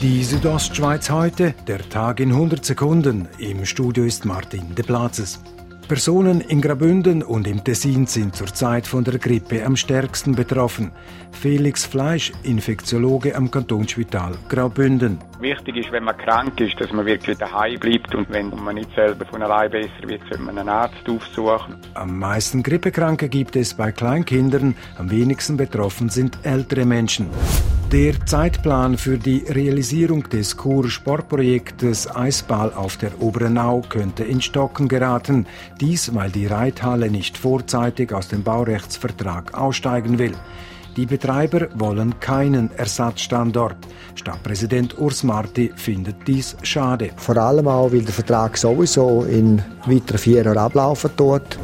Die Südostschweiz heute, der Tag in 100 Sekunden. Im Studio ist Martin de Platzes. Personen in Grabünden und im Tessin sind zurzeit von der Grippe am stärksten betroffen. Felix Fleisch, Infektiologe am Kantonsspital Graubünden. Wichtig ist, wenn man krank ist, dass man wirklich daheim bleibt und wenn man nicht selber von allein besser wird, sollte man einen Arzt aufsuchen. Am meisten Grippekranke gibt es bei Kleinkindern, am wenigsten betroffen sind ältere Menschen. Der Zeitplan für die Realisierung des Kur-Sportprojektes Eisball auf der Obernau könnte in Stocken geraten. Dies, weil die Reithalle nicht vorzeitig aus dem Baurechtsvertrag aussteigen will. Die Betreiber wollen keinen Ersatzstandort. Stadtpräsident Urs Marti findet dies schade. Vor allem auch, weil der Vertrag sowieso in weiteren vier Jahren ablaufen tut.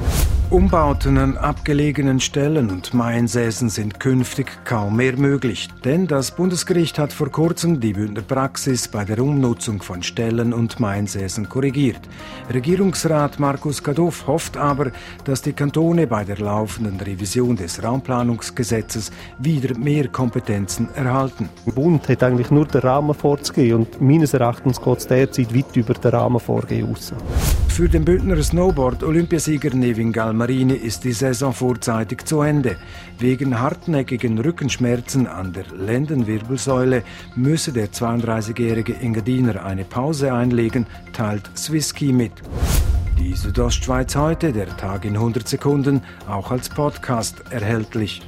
Umbauten an abgelegenen Stellen und Mainsäßen sind künftig kaum mehr möglich, denn das Bundesgericht hat vor kurzem die Bündner Praxis bei der Umnutzung von Stellen und Mainsäßen korrigiert. Regierungsrat Markus Kadoff hofft aber, dass die Kantone bei der laufenden Revision des Raumplanungsgesetzes wieder mehr Kompetenzen erhalten. Der Bund hat eigentlich nur den Rahmen vorzugehen und meines Erachtens geht es derzeit weit über den Rahmen vorgehen raus. Für den Bündner Snowboard-Olympiasieger Nevin Galmarini ist die Saison vorzeitig zu Ende. Wegen hartnäckigen Rückenschmerzen an der Lendenwirbelsäule müsse der 32-jährige Engadiner eine Pause einlegen, teilt Swisski mit. Die Südostschweiz heute, der Tag in 100 Sekunden, auch als Podcast erhältlich.